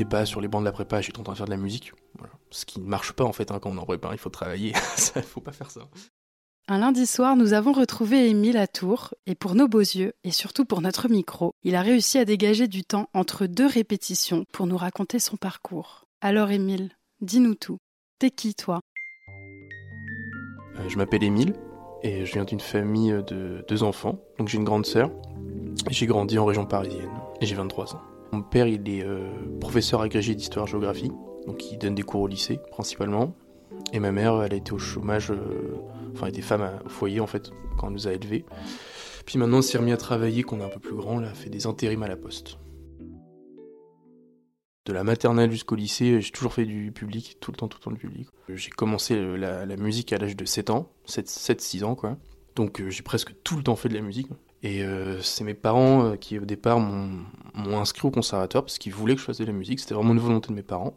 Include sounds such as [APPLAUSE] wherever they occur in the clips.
j'étais pas sur les bancs de la prépa, j'étais en train de faire de la musique. Ce qui ne marche pas en fait hein, quand on est en prépa, il faut travailler, [LAUGHS] il faut pas faire ça. Un lundi soir, nous avons retrouvé Émile à Tours, et pour nos beaux yeux, et surtout pour notre micro, il a réussi à dégager du temps entre deux répétitions pour nous raconter son parcours. Alors Émile, dis-nous tout. T'es qui toi? Euh, Je m'appelle Émile, et je viens d'une famille de deux enfants, donc j'ai une grande sœur. J'ai grandi en région parisienne, et j'ai 23 ans. Mon père, il est euh, professeur agrégé d'histoire-géographie, donc il donne des cours au lycée principalement. Et ma mère, elle a été au chômage, euh, enfin, elle était femme au foyer en fait, quand elle nous a élevés. Puis maintenant, elle s'est remis à travailler, qu'on est un peu plus grand, a fait des intérims à la poste. De la maternelle jusqu'au lycée, j'ai toujours fait du public, tout le temps, tout le temps du public. J'ai commencé la, musique à l'âge de 7 ans, 7-6 ans quoi. Donc euh, j'ai presque tout le temps fait de la musique. Et euh, c'est mes parents qui au départ m'ont inscrit au conservatoire parce qu'ils voulaient que je fasse de la musique, c'était vraiment une volonté de mes parents.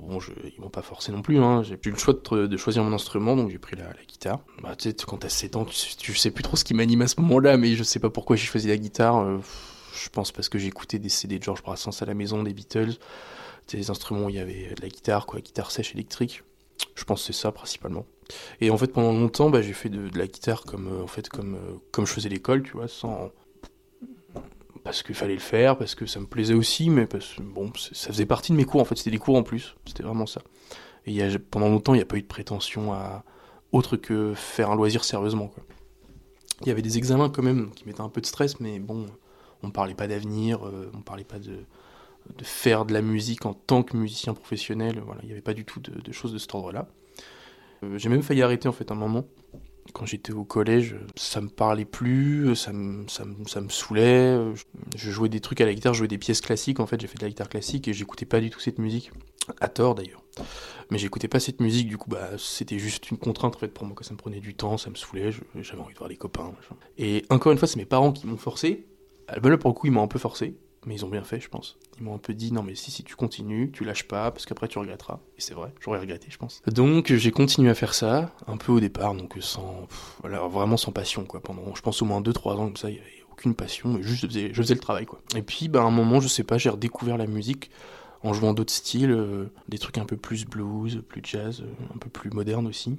Bon, je, ils m'ont pas forcé non plus, hein. j'ai eu le choix de, choisir mon instrument, donc j'ai pris la, guitare. Bah, tu sais, quand t'as 7 ans, tu, sais plus trop ce qui m'anime à ce moment-là, mais je sais pas pourquoi j'ai choisi la guitare. Euh, je pense parce que j'écoutais des CD de George Brassens à la maison, des Beatles. Des instruments où il y avait de la guitare, quoi, guitare sèche électrique. Je pense que c'est ça principalement. Et en fait, pendant longtemps, bah, j'ai fait de, la guitare comme, euh, en fait, comme, euh, comme je faisais l'école, tu vois, sans, parce qu'il fallait le faire, parce que ça me plaisait aussi, mais parce bon, ça faisait partie de mes cours en fait, c'était des cours en plus, c'était vraiment ça. Et y a, pendant longtemps, il n'y a pas eu de prétention à autre que faire un loisir sérieusement. Quoi. Il y avait des examens quand même qui mettaient un peu de stress, mais bon, on parlait pas d'avenir, euh, on parlait pas de, de, faire de la musique en tant que musicien professionnel, voilà, il n'y avait pas du tout de, choses de cet ordre-là. Euh, j'ai même failli arrêter en fait un moment, quand j'étais au collège, ça me parlait plus, ça me, ça me, ça me saoulait. Je jouais des trucs à la guitare, je jouais des pièces classiques en fait, j'ai fait de la guitare classique et j'écoutais pas du tout cette musique. À tort d'ailleurs. Mais j'écoutais pas cette musique, du coup, bah, c'était juste une contrainte en fait pour moi, que ça me prenait du temps, ça me saoulait, j'avais envie de voir des copains. Et encore une fois, c'est mes parents qui m'ont forcé. Bah, là, pour le coup, ils m'ont un peu forcé mais ils ont bien fait, je pense. Ils m'ont un peu dit non, mais si, si tu continues, tu lâches pas, parce qu'après tu regretteras. Et c'est vrai, j'aurais regretté, je pense. Donc j'ai continué à faire ça, un peu au départ, donc sans. voilà, vraiment sans passion, quoi. Pendant, je pense, au moins 2-3 ans, comme ça, il y avait aucune passion, juste je faisais, je le travail, quoi. Et puis, bah, à un moment, je sais pas, j'ai redécouvert la musique en jouant d'autres styles, euh, des trucs un peu plus blues, plus jazz, euh, un peu plus moderne aussi.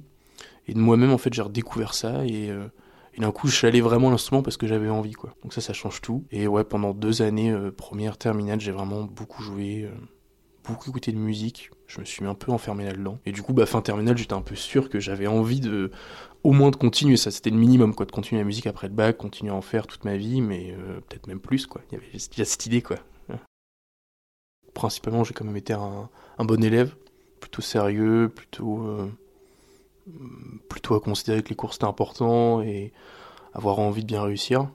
Et moi-même, en fait, j'ai redécouvert ça et. Euh, et d'un coup, je allé vraiment l'instrument parce que j'avais envie, quoi. Donc ça, ça change tout. Et ouais, pendant deux années, euh, première, terminale, j'ai vraiment beaucoup joué, euh, beaucoup écouté de musique. Je me suis un peu enfermé là-dedans. Et du coup, bah, fin terminale, j'étais un peu sûr que j'avais envie de, au moins de continuer. Ça, c'était le minimum, quoi, de continuer la musique après le bac, continuer à en faire toute ma vie, mais euh, peut-être même plus, quoi. Il y avait déjà cette idée, quoi. Principalement, j'ai quand même été un bon élève, plutôt sérieux, plutôt plutôt à considérer que les cours c'était important et avoir envie de bien réussir.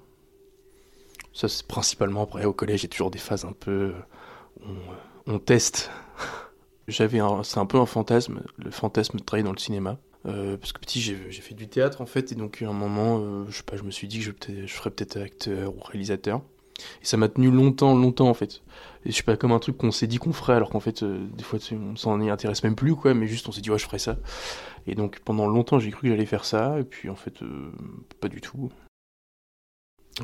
Ça, c'est principalement après au collège, a toujours des phases un peu. On, teste. [LAUGHS] J'avais c'est un peu un fantasme, le fantasme de travailler dans le cinéma. Euh, parce que petit, j'ai fait du théâtre en fait, et donc à un moment, euh, je sais pas, je me suis dit que je, je ferais peut-être acteur ou réalisateur. Et ça m'a tenu longtemps, longtemps en fait. Et je sais pas, comme un truc qu'on s'est dit qu'on ferait, alors qu'en fait, euh, des fois, on s'en y intéresse même plus, quoi, mais juste on s'est dit, ouais, je ferais ça. Et donc pendant longtemps, j'ai cru que j'allais faire ça, et puis en fait, euh, pas du tout.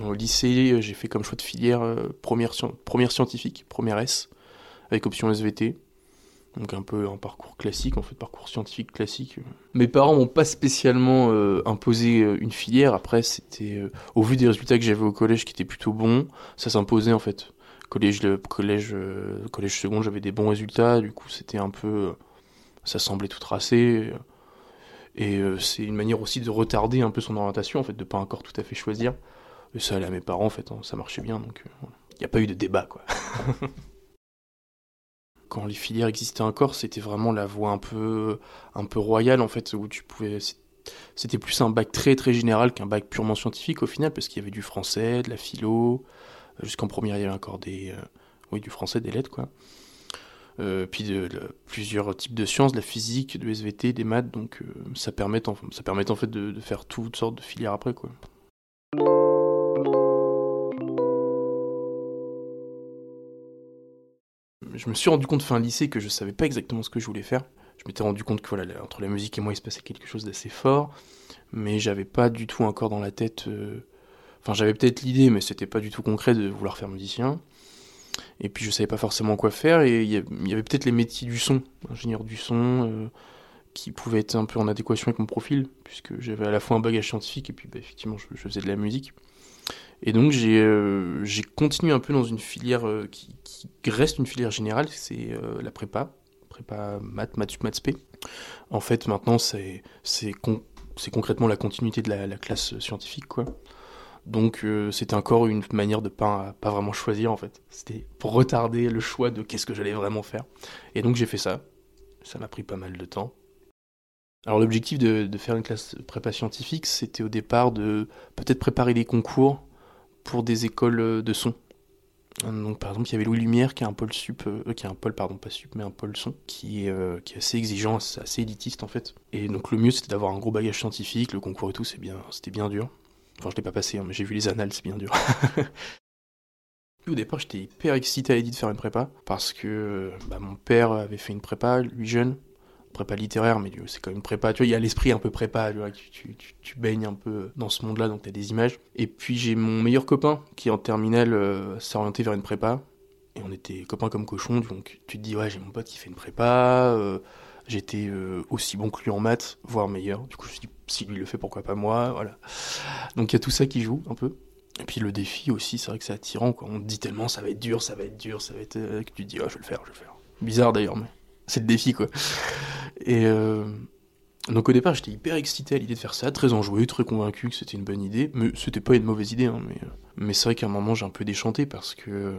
Au lycée, euh, j'ai fait comme choix de filière première, première scientifique, première S, avec option SVT. Donc un peu un parcours classique, en fait, parcours scientifique classique. Mes parents m'ont pas spécialement imposé une filière. Après, c'était au vu des résultats que j'avais au collège, qui étaient plutôt bons, ça s'imposait en fait. Collège, le collège, collège second, j'avais des bons résultats. Du coup, c'était un peu, ça semblait tout tracé. Et euh, c'est une manière aussi de retarder un peu son orientation, en fait, de pas encore tout à fait choisir. Et ça allait à mes parents, en fait, hein, ça marchait bien, donc il euh, n'y a pas eu de débat, quoi. [LAUGHS] Quand les filières existaient encore, c'était vraiment la voie un peu, un peu royale, en fait, où tu pouvais. C'était plus un bac très très général qu'un bac purement scientifique au final, parce qu'il y avait du français, de la philo. Jusqu'en première, il y avait encore des, euh, oui, du français, des lettres, quoi. Euh, puis de, plusieurs types de sciences, de la physique, de SVT, des maths, donc euh, ça, permet en, fait de, faire toutes sortes de filières après quoi. Je me suis rendu compte fin lycée que je savais pas exactement ce que je voulais faire. Je m'étais rendu compte que voilà, entre la musique et moi il se passait quelque chose d'assez fort, mais j'avais pas du tout encore dans la tête. Euh, enfin, j'avais peut-être l'idée, mais c'était pas du tout concret de vouloir faire musicien. Et puis je savais pas forcément quoi faire, et il y avait peut-être les métiers du son, ingénieur du son, qui pouvaient être un peu en adéquation avec mon profil, puisque j'avais à la fois un bagage scientifique, et puis bah, effectivement je, faisais de la musique. Et donc j'ai continué un peu dans une filière qui, qui, reste une filière générale, c'est la prépa, prépa maths, maths, maths, p. En fait, maintenant, c'est concrètement la continuité de la, classe scientifique, quoi. Donc euh, c'était encore une manière de pas, pas vraiment choisir en fait. C'était pour retarder le choix de qu'est-ce que j'allais vraiment faire. Et donc j'ai fait ça. Ça m'a pris pas mal de temps. Alors l'objectif de, de, faire une classe prépa scientifique, c'était au départ de peut-être préparer des concours pour des écoles de son. Donc par exemple, il y avait Louis Lumière qui a un pôle sup, euh, qui a un pôle pardon pas sup mais un pôle son, qui est, euh, qui est assez exigeant, assez élitiste en fait. Et donc le mieux c'était d'avoir un gros bagage scientifique, le concours et tout, c'est bien, c'était bien dur. Enfin je l'ai pas passé, hein, mais j'ai vu les annales, c'est bien dur. [LAUGHS] Au départ, j'étais hyper excité à l'idée de faire une prépa parce que bah, mon père avait fait une prépa, lui jeune, prépa littéraire, mais c'est quand même prépa. Tu vois, il y a l'esprit un peu prépa, tu, baignes un peu dans ce monde-là, donc tu as des images. Et puis j'ai mon meilleur copain qui, en terminale, euh, s'est orienté vers une prépa. Et on était copains comme cochons, donc tu te dis, ouais, j'ai mon pote qui fait une prépa. Euh, j'étais euh, aussi bon que lui en maths, voire meilleur. Du coup, je me suis dit, si lui le fait, pourquoi pas moi Voilà. Donc il y a tout ça qui joue un peu. Et puis le défi aussi, c'est vrai que c'est attirant. Quoi. On te dit tellement, ça va être dur, ça va être dur, ça va être. que tu te dis, oh, je vais le faire, je vais le faire. Bizarre d'ailleurs, mais c'est le défi quoi. Et euh, donc au départ j'étais hyper excité à l'idée de faire ça, très enjoué, très convaincu que c'était une bonne idée, mais c'était pas une mauvaise idée, hein, mais, mais c'est vrai qu'à un moment j'ai un peu déchanté parce que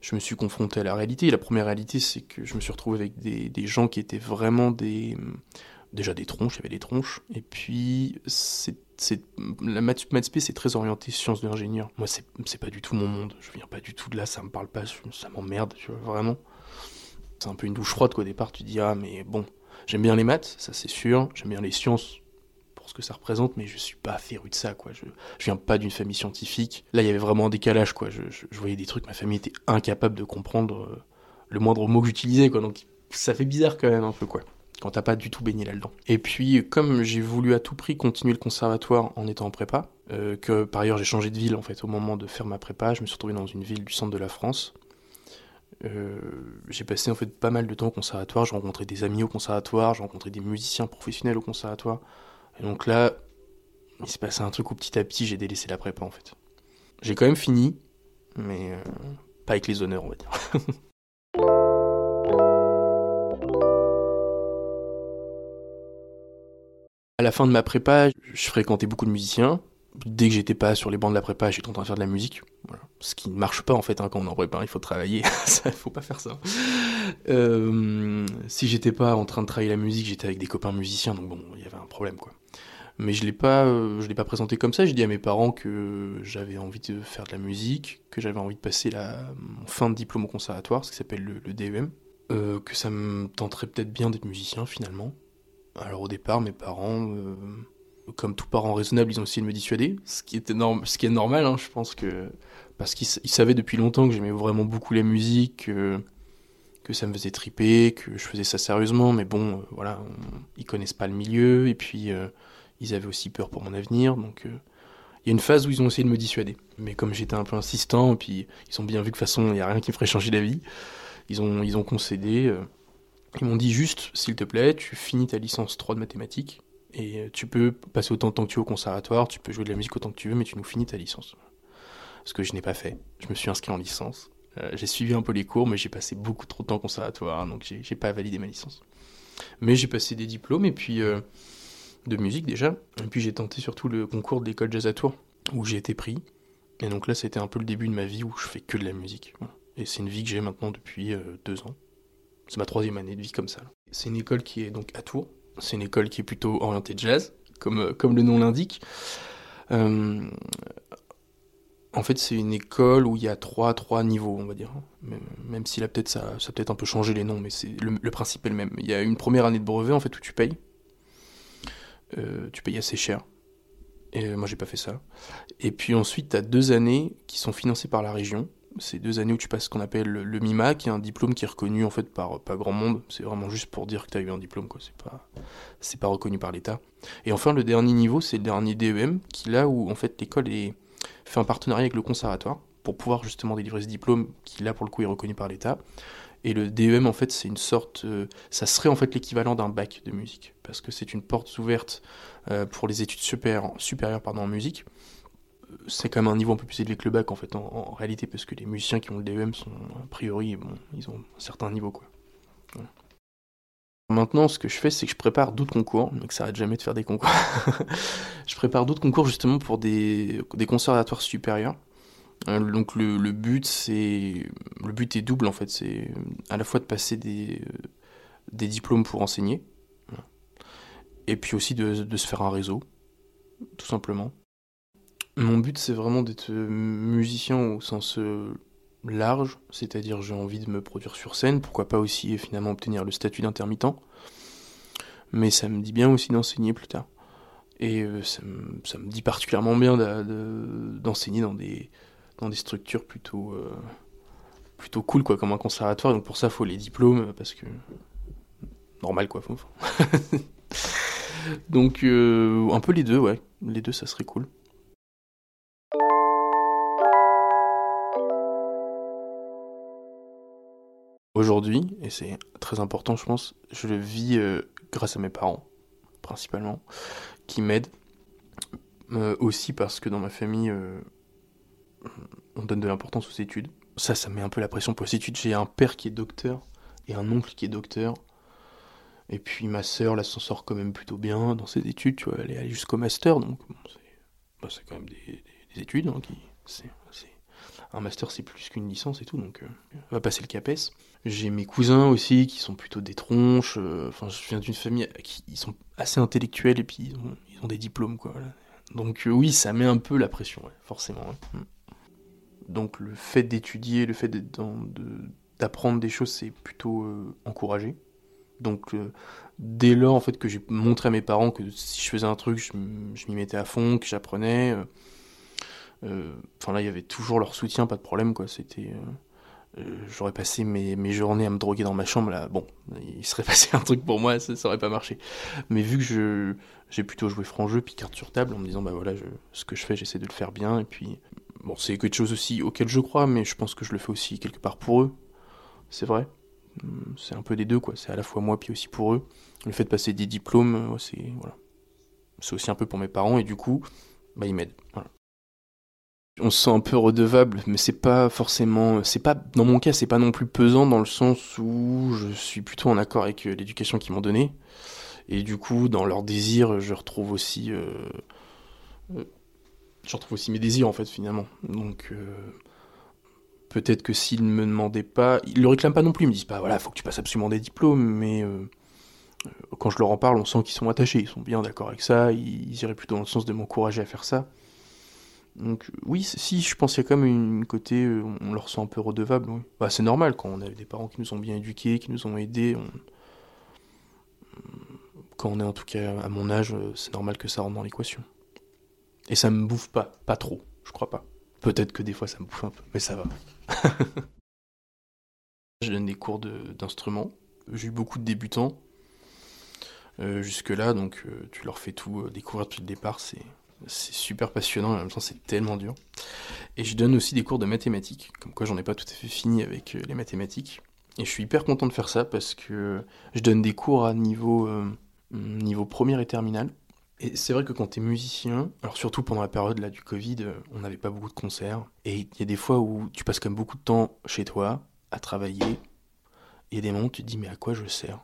je me suis confronté à la réalité. Et la première réalité c'est que je me suis retrouvé avec des, des gens qui étaient vraiment des déjà des tronches, il y avait des tronches, et puis c'est la maths, maths c'est très orienté sciences de l'ingénieur. Moi, c'est pas du tout mon monde. Je viens pas du tout de là, ça me parle pas, ça m'emmerde, tu vois, vraiment. C'est un peu une douche froide qu'au départ tu dis ah mais bon, j'aime bien les maths, ça c'est sûr, j'aime bien les sciences pour ce que ça représente, mais je suis pas féru de ça quoi. Je, viens pas d'une famille scientifique. Là il y avait vraiment un décalage quoi. Je, voyais des trucs, ma famille était incapable de comprendre euh, le moindre mot que j'utilisais quoi. Donc ça fait bizarre quand même un peu quoi quand t'as pas du tout baigné là-dedans. Et puis, comme j'ai voulu à tout prix continuer le conservatoire en étant en prépa, euh, que par ailleurs j'ai changé de ville en fait au moment de faire ma prépa, je me suis retrouvé dans une ville du centre de la France, euh, j'ai passé en fait pas mal de temps au conservatoire, j'ai rencontré des amis au conservatoire, j'ai rencontré des musiciens professionnels au conservatoire. Et donc là, il s'est passé un truc où petit à petit j'ai délaissé la prépa en fait. J'ai quand même fini, mais euh, pas avec les honneurs on va dire. [LAUGHS] à la fin de ma prépa, je fréquentais beaucoup de musiciens, dès que j'étais pas sur les bancs de la prépa, j'étais en train de faire de la musique. Ce qui ne marche pas en fait hein, quand on est en prépa, il faut travailler, [LAUGHS] il faut pas faire ça. Euh, si j'étais pas en train de travailler la musique, j'étais avec des copains musiciens, donc bon, il y avait un problème quoi. Mais je l'ai pas, euh, je l'ai pas présenté comme ça. J'ai dit à mes parents que j'avais envie de faire de la musique, que j'avais envie de passer la, fin de diplôme au conservatoire, ce qui s'appelle le, DEM, euh, que ça me tenterait peut-être bien d'être musicien finalement. Alors au départ, mes parents comme tout parent raisonnable, ils ont essayé de me dissuader, ce qui, est normal, hein, je pense que. Parce qu'ils savaient depuis longtemps que j'aimais vraiment beaucoup la musique, que, que, ça me faisait triper, que je faisais ça sérieusement, mais bon, euh, voilà, ils connaissent pas le milieu, et puis euh, ils avaient aussi peur pour mon avenir, donc. Euh, il y a une phase où ils ont essayé de me dissuader. Mais comme j'étais un peu insistant, et puis ils ont bien vu que de toute façon, il n'y a rien qui me ferait changer d'avis, ils ont, ils ont concédé. Ils m'ont dit juste, s'il te plaît, tu finis ta licence 3 de mathématiques, et euh, tu peux passer autant de temps que tu veux au conservatoire, tu peux jouer de la musique autant que tu veux, mais tu nous finis ta licence. Ce que je n'ai pas fait. Je me suis inscrit en licence. Euh, j'ai suivi un peu les cours, mais j'ai passé beaucoup trop de temps au conservatoire, donc j'ai pas validé ma licence. Mais j'ai passé des diplômes, et puis euh, de musique déjà. Et puis j'ai tenté surtout le concours de l'école jazz à Tours, où j'ai été pris. Et donc là, c'était un peu le début de ma vie où je fais que de la musique. Et c'est une vie que j'ai maintenant depuis deux ans. C'est ma troisième année de vie comme ça. C'est une école qui est donc à Tours, c'est une école qui est plutôt orientée jazz, comme, euh, le nom l'indique. Euh, en fait, c'est une école où il y a trois, trois niveaux, on va dire. Même, si là, peut-être, ça, ça peut-être un peu changé les noms, mais c'est le, principe est le même. Il y a une première année de brevet, en fait, où tu payes. Euh, tu payes assez cher. Et moi, j'ai pas fait ça. Et puis ensuite, tu as deux années qui sont financées par la région c'est deux années où tu passes ce qu'on appelle le, MIMA, qui est un diplôme qui est reconnu en fait par pas grand monde. C'est vraiment juste pour dire que tu as eu un diplôme, quoi. C'est pas, c'est pas reconnu par l'État. Et enfin, le dernier niveau, c'est le dernier DEM, qui là où en fait l'école fait un partenariat avec le conservatoire pour pouvoir justement délivrer ce diplôme qui là pour le coup est reconnu par l'État. Et le DEM en fait c'est une sorte, euh, ça serait en fait l'équivalent d'un bac de musique parce que c'est une porte ouverte euh, pour les études supérieures, en musique. C'est quand même un niveau un peu plus élevé que le bac en fait en, réalité parce que les musiciens qui ont le DEM sont a priori bon, ils ont un certain niveau quoi. Maintenant, ce que je fais, c'est que je prépare d'autres concours, donc ça arrête jamais de faire des concours. [LAUGHS] je prépare d'autres concours justement pour des, des conservatoires supérieurs. Euh, donc le, le but, c'est le but est double en fait, c'est à la fois de passer des, des diplômes pour enseigner, et puis aussi de, de se faire un réseau, tout simplement. Mon but, c'est vraiment d'être musicien au sens euh, large, c'est-à-dire j'ai envie de me produire sur scène, pourquoi pas aussi finalement obtenir le statut d'intermittent, mais ça me dit bien aussi d'enseigner plus tard. Et euh, ça, me, dit particulièrement bien d'enseigner dans, des, structures plutôt, euh, plutôt cool, quoi, comme un conservatoire, donc pour ça il faut les diplômes, parce que... Normal quoi, [LAUGHS] donc euh, un peu les deux, ouais, les deux ça serait cool. Aujourd'hui, et c'est très important, je pense, je le vis euh, grâce à mes parents, principalement, qui m'aident. Euh, aussi parce que dans ma famille, euh, on donne de l'importance aux études. Ça, ça met un peu la pression pour les études. J'ai un père qui est docteur et un oncle qui est docteur. Et puis ma sœur, là, s'en sort quand même plutôt bien dans ses études. Tu vois, elle est allée jusqu'au master, donc bah, c'est quand même des, études. Hein, qui, un master, c'est plus qu'une licence et tout, donc on va passer le CAPES. J'ai mes cousins aussi qui sont plutôt des tronches. Euh, enfin, je viens d'une famille qui sont assez intellectuels et puis ils ont, des diplômes, quoi. Donc euh, oui, ça met un peu la pression, forcément. Mm. Donc le fait d'étudier, le fait d'apprendre des choses, c'est plutôt euh, encouragé. Donc dès lors en fait que j'ai montré à mes parents que si je faisais un truc, je m'y mettais à fond, que j'apprenais. Enfin là, il y avait toujours leur soutien, pas de problème, quoi. C'était euh, j'aurais passé mes, journées à me droguer dans ma chambre, là, bon, il serait [LAUGHS] passé un truc pour moi, ça, ça aurait pas marché. Mais vu que je, j'ai plutôt joué franc jeu, puis carte sur table, en me disant, bah voilà, ce que je fais, j'essaie de le faire bien, et puis, bon, c'est quelque chose aussi auquel je crois, mais je pense que je le fais aussi quelque part pour eux, c'est vrai. Hum, c'est un peu des deux, quoi, c'est à la fois moi, puis aussi pour eux. Le fait de passer des diplômes, euh, c'est, voilà. C'est aussi un peu pour mes parents, et du coup, bah, ils m'aident, voilà on se sent un peu redevable, mais c'est pas forcément, c'est pas, dans mon cas, c'est pas non plus pesant dans le sens où je suis plutôt en accord avec euh, l'éducation qu'ils m'ont donnée. Et du coup, dans leurs désirs, je retrouve aussi, euh, euh, je retrouve aussi mes désirs en fait finalement. Donc peut-être que s'ils ne me demandaient pas, ils le réclament pas non plus, ils me disent pas voilà, faut que tu passes absolument des diplômes, mais quand je leur en parle, on sent qu'ils sont attachés, ils sont bien d'accord avec ça, ils, ils iraient plutôt dans le sens de m'encourager à faire ça. Donc oui, si, je pense qu'il y a quand même une côté, euh, on leur sent un peu redevable. Bah, c'est normal quand on a des parents qui nous ont bien éduqués, qui nous ont aidés. Quand on est en tout cas à mon âge, euh, c'est normal que ça rentre dans l'équation. Et ça me bouffe pas, pas trop, je crois pas. Peut-être que des fois ça me bouffe un peu, mais ça va. [LAUGHS] je donne des cours d'instruments. J'ai eu beaucoup de débutants euh, jusque-là, donc tu leur fais tout découvrir depuis le départ, c'est c'est super passionnant, en même temps c'est tellement dur. Et je donne aussi des cours de mathématiques, comme quoi j'en ai pas tout à fait fini avec euh, les mathématiques. Et je suis hyper content de faire ça parce que je donne des cours à niveau, euh, niveau première et terminale. Et c'est vrai que quand tu es musicien, alors surtout pendant la période là du Covid, euh, on n'avait pas beaucoup de concerts. Et il y a des fois où tu passes quand même beaucoup de temps chez toi à travailler. Et des moments où tu te dis mais à quoi je sers?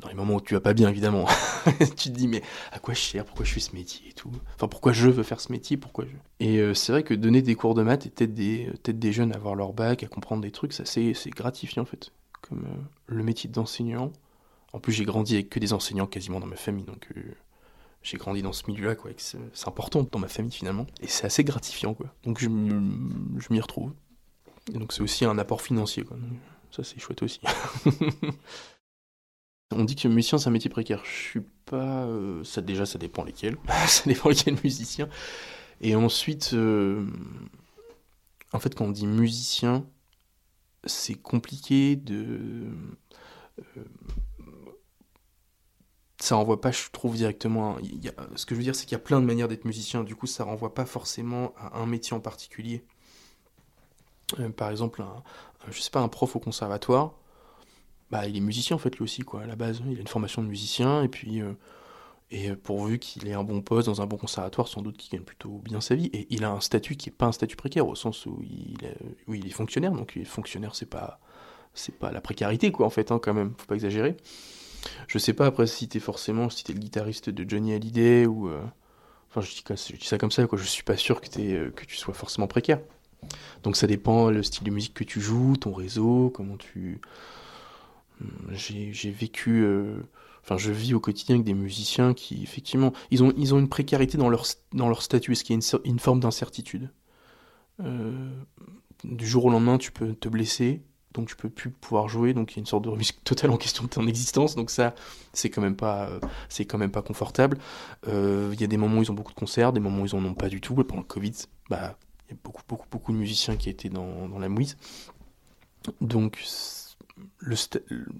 Dans les moments où tu vas pas bien évidemment, [LAUGHS] tu te dis mais à quoi je sers, pourquoi je fais ce métier et tout, enfin pourquoi je veux faire ce métier, pourquoi je... Et euh, c'est vrai que donner des cours de maths et peut-être des, jeunes à avoir leur bac, à comprendre des trucs, ça c'est, gratifiant en fait, comme euh, le métier d'enseignant. En plus j'ai grandi avec que des enseignants quasiment dans ma famille, donc euh, j'ai grandi dans ce milieu-là, quoi, c'est, important dans ma famille finalement, et c'est assez gratifiant quoi, donc je, je m'y retrouve. Et donc c'est aussi un apport financier quoi, ça c'est chouette aussi. [LAUGHS] On dit que musicien c'est un métier précaire. Je suis pas. Euh, ça déjà ça dépend lesquels. [LAUGHS] ça dépend lesquels musiciens. Et ensuite, euh, en fait, quand on dit musicien, c'est compliqué de. Euh, ça renvoie pas, je trouve, directement. ce que je veux dire, c'est qu'il y a plein de manières d'être musicien. Du coup, ça renvoie pas forcément à un métier en particulier. Par exemple, un, je sais pas, un prof au conservatoire, bah, il est musicien en fait lui aussi, quoi, à la base. Il a une formation de musicien, et puis. Euh, et pourvu qu'il ait un bon poste dans un bon conservatoire, sans doute qu'il gagne plutôt bien sa vie. Et il a un statut qui est pas un statut précaire, au sens où il est, où il est fonctionnaire. Donc, il est fonctionnaire, c'est pas c'est pas la précarité, quoi, en fait, hein, quand même, faut pas exagérer. Je sais pas après si t'es forcément, si t'es le guitariste de Johnny Hallyday ou. Euh, enfin, je dis, ça comme ça, quoi. Je suis pas sûr que, euh, que tu sois forcément précaire. Donc ça dépend le style de musique que tu joues, ton réseau, comment tu. J'ai vécu. Euh, enfin, je vis au quotidien avec des musiciens qui, effectivement, ils ont, ils ont une précarité dans leur, dans leur statut, ce qui est une, une forme d'incertitude. du jour au lendemain, tu peux te blesser, donc tu peux plus pouvoir jouer, donc il y a une sorte de remise [LAUGHS] totale en question de ton existence, donc ça, c'est quand même pas, euh, c'est quand même pas confortable. Euh, il y a des moments où ils ont beaucoup de concerts, des moments où ils en ont pas du tout. pendant le Covid, bah, il y a beaucoup, beaucoup, beaucoup de musiciens qui étaient dans, dans la mouise. Donc,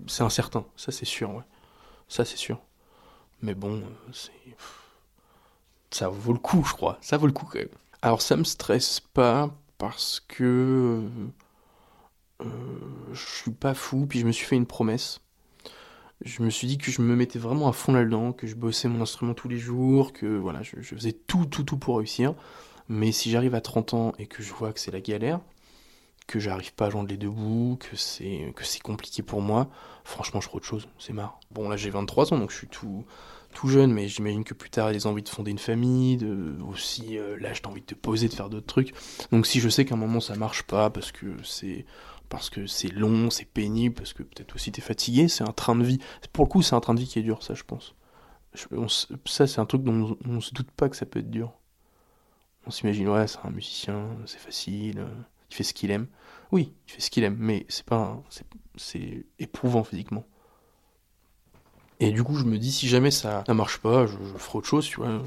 c'est incertain, ça c'est sûr. Ça c'est sûr. Mais bon, c'est, ça vaut le coup, je crois. Ça vaut le coup. Alors ça me stresse pas parce que euh, je suis pas fou, puis je me suis fait une promesse. Je me suis dit que je me mettais vraiment à fond là-dedans, que je bossais mon instrument tous les jours, que voilà, je, faisais tout, tout, tout pour réussir. Mais si j'arrive à 30 ans et que je vois que c'est la galère, que j'arrive pas à joindre les deux bouts, que c'est que c'est compliqué pour moi, franchement, je ferai autre chose, c'est marre. Bon, là, j'ai 23 ans, donc je suis tout tout jeune, mais j'imagine que plus tard, il a envie de fonder une famille, aussi, euh, là, j'ai envie de te poser, de faire d'autres trucs. Donc si je sais qu'à un moment, ça marche pas, parce que c'est parce que c'est long, c'est pénible, parce que peut-être aussi t'es fatigué, c'est un train de vie. Pour le coup, c'est un train de vie qui est dur, ça, je pense. ça, c'est un truc dont on, se doute pas que ça peut être dur. On s'imagine, ouais, c'est un musicien, c'est facile, euh, il fait ce qu'il aime. Oui, il fait ce qu'il aime, mais c'est pas, c'est éprouvant physiquement. Et du coup, je me dis, si jamais ça ne marche pas, je, ferai autre chose, tu vois.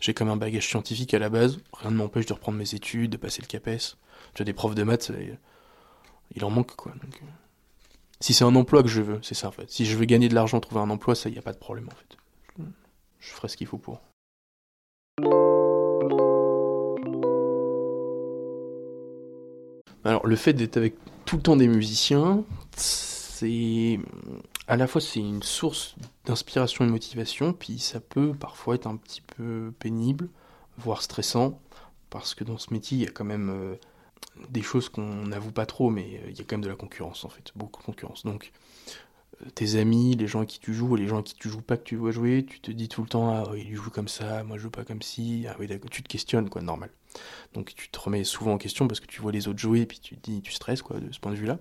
J'ai quand même un bagage scientifique à la base, rien ne m'empêche de reprendre mes études, de passer le CAPES. Tu as des profs de maths, il en manque quoi. Donc, euh, si c'est un emploi que je veux, c'est ça en fait. Si je veux gagner de l'argent, trouver un emploi, ça, il n'y a pas de problème en fait. Je, ferai ce qu'il faut pour. Alors, le fait d'être avec tout le temps des musiciens, c'est à la fois c'est une source d'inspiration et de motivation, puis ça peut parfois être un petit peu pénible, voire stressant, parce que dans ce métier, il y a quand même euh, des choses qu'on n'avoue pas trop, mais euh, il y a quand même de la concurrence en fait, beaucoup de concurrence. Donc tes amis, les gens à qui tu joues, et les gens à qui tu joues pas que tu dois jouer, tu te dis tout le temps ah il joue comme ça, moi je joue pas comme si, ah oui d'accord, tu te questionnes quoi, normal. Donc tu te remets souvent en question parce que tu vois les autres jouer et puis tu te dis tu stresses quoi de ce point de vue-là.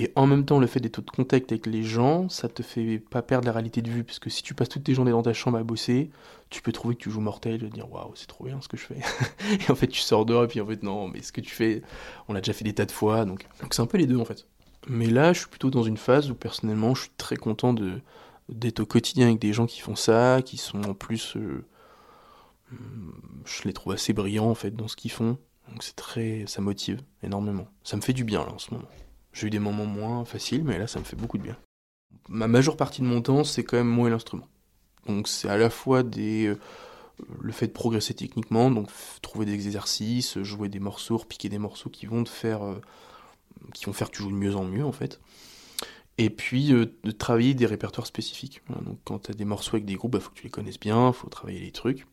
Et en même temps, le fait d'être au contact avec les gens, ça te fait pas perdre la réalité de vue, parce que si tu passes toutes tes journées dans ta chambre à bosser, tu peux trouver que tu joues mortel, et dire waouh, c'est trop bien ce que je fais. [LAUGHS] et en fait, tu sors dehors, et puis en fait, non, mais ce que tu fais, on l'a déjà fait des tas de fois, donc c'est un peu les deux en fait. Mais là, je suis plutôt dans une phase où personnellement, je suis très content de d'être au quotidien avec des gens qui font ça, qui sont en plus, euh, je les trouve assez brillants en fait dans ce qu'ils font, donc c'est très, ça motive énormément. Ça me fait du bien là en ce moment. J'ai eu des moments moins faciles, mais là, ça me fait beaucoup de bien. Ma majeure partie de mon temps, c'est quand même moi et l'instrument. Donc c'est à la fois des, euh, le fait de progresser techniquement, donc trouver des exercices, jouer des morceaux, piquer des morceaux qui vont te faire, euh, qui vont faire que tu joues de mieux en mieux en fait. Et puis euh, de travailler des répertoires spécifiques. donc quand tu as des morceaux avec des groupes, il bah, faut que tu les connaisses bien, faut travailler les trucs.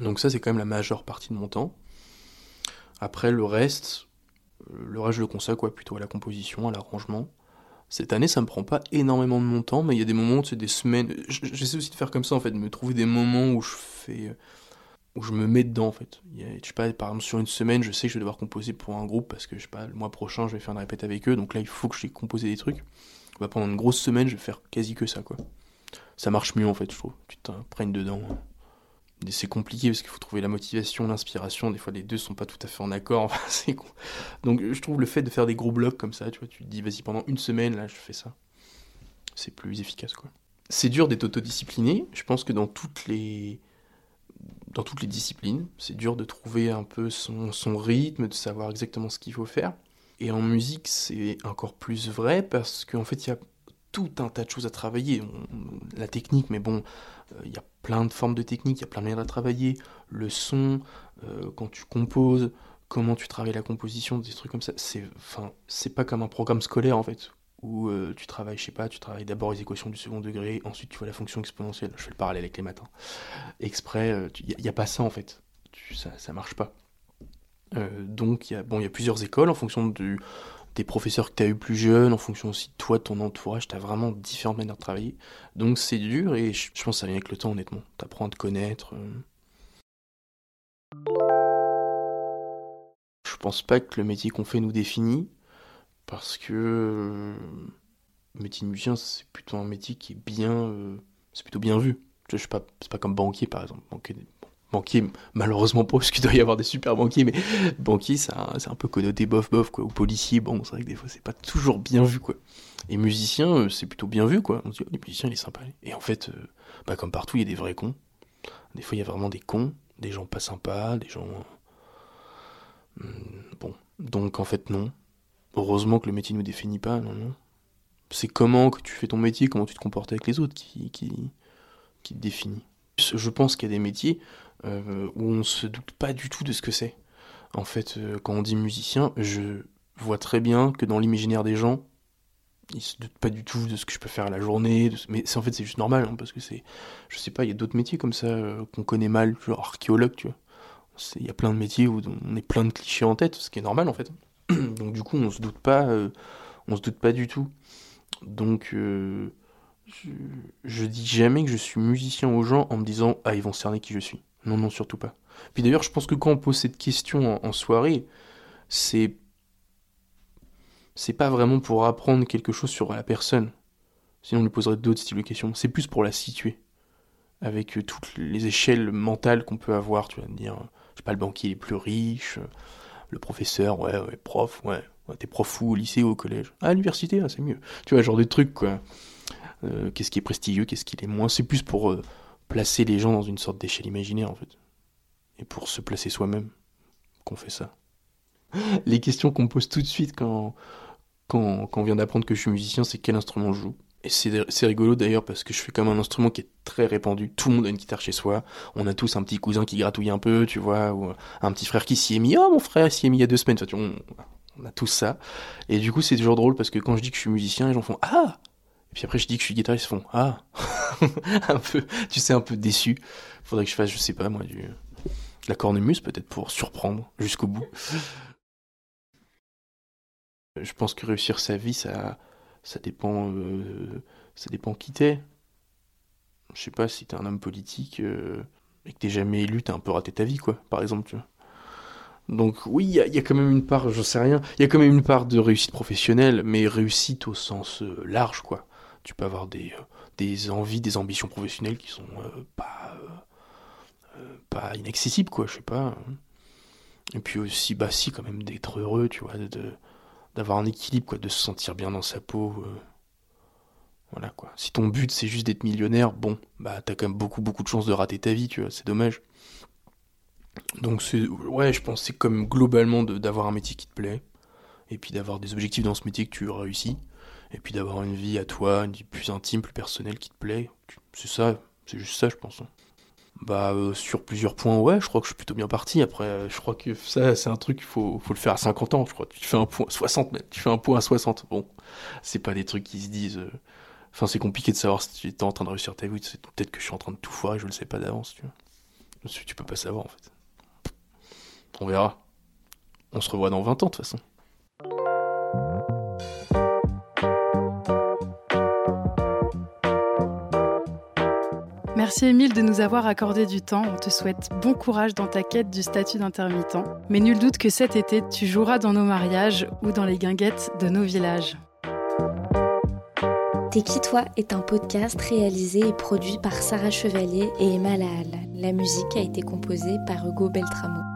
Donc ça c'est quand même la majeure partie de mon temps. Après le reste, le reste, je le consacre plutôt à la composition, à l'arrangement. Cette année, ça me prend pas énormément de mon temps, mais il y a des moments, c'est des semaines. J'essaie aussi de faire comme ça, en fait, de me trouver des moments où je fais. Où je me mets dedans, en fait. je sais pas, par exemple, sur une semaine, je sais que je vais devoir composer pour un groupe parce que, je sais pas, le mois prochain, je vais faire une répète avec eux, donc là, il faut que je composer des trucs. Bah, pendant une grosse semaine, je vais faire quasi que ça, quoi. Ça marche mieux, en fait, je trouve. Tu t'imprègnes dedans c'est compliqué parce qu'il faut trouver la motivation, l'inspiration. Des fois, les deux sont pas tout à fait en accord. [LAUGHS] c'est Donc, je trouve le fait de faire des gros blocs comme ça, tu vois, tu te dis, vas-y, pendant une semaine, là, je fais ça. C'est plus efficace, quoi. C'est dur d'être autodiscipliné. Je pense que dans toutes les, dans toutes les disciplines, c'est dur de trouver un peu son, rythme, de savoir exactement ce qu'il faut faire. Et en musique, c'est encore plus vrai parce qu'en fait, il y a tout un tas de choses à travailler. la technique, mais bon, euh, il y a plein de formes de techniques, il y a plein de manières à travailler. Le son, euh, quand tu composes, comment tu travailles la composition, des trucs comme ça. C'est, enfin, c'est pas comme un programme scolaire en fait, où euh, tu travailles, je sais pas, tu travailles d'abord les équations du second degré, ensuite tu vois la fonction exponentielle. Je fais le parallèle avec les. Hein. Exprès, il n'y a, pas ça en fait. ça, ça marche pas. donc il y a, plusieurs écoles en fonction des professeurs que tu as eu plus jeunes, en fonction aussi de toi, de ton entourage, tu as vraiment différentes manières de travailler. Donc c'est dur et je, pense que ça vient avec le temps, honnêtement. Tu apprends à te connaître. Euh. Je pense pas que le métier qu'on fait nous définit, parce que euh, le métier de musicien, c'est plutôt un métier qui est bien. Euh, c'est plutôt bien vu. Je sais pas, c'est pas comme banquier par exemple. Banquier, banquier, malheureusement pas, parce qu'il doit y avoir des super banquiers, mais banquier, c'est un, peu connoté bof-bof, quoi. Ou policier, bon, c'est vrai que des fois, c'est pas toujours bien vu, quoi. Et musicien, euh, c'est plutôt bien vu, quoi. On se dit, oh, les musiciens, il est sympa. Et en fait, euh, bah, comme partout, il y a des vrais cons. Des fois, il y a vraiment des cons, des gens pas sympas, des gens. Euh, hmm, bon. Donc, en fait, non. Heureusement que le métier ne nous définit pas, non, non. C'est comment que tu fais ton métier, comment tu te comportes avec les autres qui, qui, qui te définit. Je pense qu'il y a des métiers euh, où on se doute pas du tout de ce que c'est. En fait, euh, quand on dit musicien, je vois très bien que dans l'imaginaire des gens, ils se doutent pas du tout de ce que je peux faire à la journée. Mais en fait c'est juste normal hein, parce que c'est, je sais pas, il y a d'autres métiers comme ça euh, qu'on connaît mal, genre archéologue, tu vois. Il y a plein de métiers où on est plein de clichés en tête, ce qui est normal en fait. [CLEARS THROAT] Donc du coup, on se doute pas, on se doute pas du tout. Donc je, je dis jamais que je suis musicien aux gens en me disant ah ils vont cerner qui je suis. Non, non, surtout pas. Puis d'ailleurs, je pense que quand on pose cette question en, soirée, c'est. C'est pas vraiment pour apprendre quelque chose sur la personne. Sinon, on lui poserait d'autres styles de questions. C'est plus pour la situer. Avec euh, toutes les échelles mentales qu'on peut avoir. Tu vas me dire, je sais pas, le banquier est plus riche, le professeur, ouais, ouais, prof, ouais. T'es prof ou au lycée ou au collège Ah, à l'université, ah, c'est mieux. Tu vois, genre des trucs, quoi. Euh, qu'est-ce qui est prestigieux, qu'est-ce qui est moins? C'est plus pour. Euh, placer les gens dans une sorte d'échelle imaginaire en fait. Et pour se placer soi-même, qu'on fait ça. Les questions qu'on me pose tout de suite quand, quand, quand on vient d'apprendre que je suis musicien, c'est quel instrument je joue? Et c'est rigolo d'ailleurs parce que je fais comme un instrument qui est très répandu. Tout le monde a une guitare chez soi. On a tous un petit cousin qui gratouille un peu, tu vois, ou un petit frère qui s'y est mis. Oh, mon frère s'y est mis il y a deux semaines. Enfin, on, on a tous ça. Et du coup, c'est toujours drôle parce que quand je dis que je suis musicien, les gens font Ah et puis après, je dis que je suis guitariste, ils font Ah [LAUGHS] Un peu, tu sais, un peu déçu. Faudrait que je fasse, je sais pas moi, du, de la cornemuse peut-être pour surprendre jusqu'au bout. Je pense que réussir sa vie, ça, ça dépend, euh, ça dépend qui t'es. Je sais pas si t'es un homme politique euh, et que t'es jamais élu, t'as un peu raté ta vie, quoi, par exemple. Donc oui, il y, a quand même une part, je sais rien, il y a quand même une part de réussite professionnelle, mais réussite au sens euh, large, quoi tu peux avoir des, des envies, des ambitions professionnelles qui sont pas, pas inaccessibles, quoi, je sais pas. Et puis aussi, bah si, quand même, d'être heureux, tu vois, d'avoir un équilibre, quoi, de se sentir bien dans sa peau. voilà, quoi. Si ton but, c'est juste d'être millionnaire, bon, bah t'as quand même beaucoup, beaucoup de chances de rater ta vie, tu vois, c'est dommage. Donc c'est, ouais, je pense c'est comme globalement d'avoir un métier qui te plaît, et puis d'avoir des objectifs dans ce métier que tu réussis et puis d'avoir une vie à toi, une vie plus intime, plus personnelle qui te plaît. C'est ça, c'est juste ça, je pense. Hein. Bah, euh, sur plusieurs points, ouais, je crois que je suis plutôt bien parti. Après, euh, je crois que ça, c'est un truc, il faut, faut le faire à 50 ans, je crois. Tu fais un point, 60 mètres, tu fais un point à 60. Bon, c'est pas des trucs qui se disent. Euh, enfin, c'est compliqué de savoir si tu es en train de réussir ta vie. Peut-être que je suis en train de tout foirer, je le sais pas d'avance, tu vois. Tu peux pas savoir, en fait. On verra. On se revoit dans 20 ans, de toute façon. Merci Émile de nous avoir accordé du temps. On te souhaite bon courage dans ta quête du statut d'intermittent. Mais nul doute que cet été, tu joueras dans nos mariages ou dans les guinguettes de nos villages. T'es qui toi est un podcast réalisé et produit par Sarah Chevalier et Emma Lahal. La musique a été composée par Hugo Beltramo.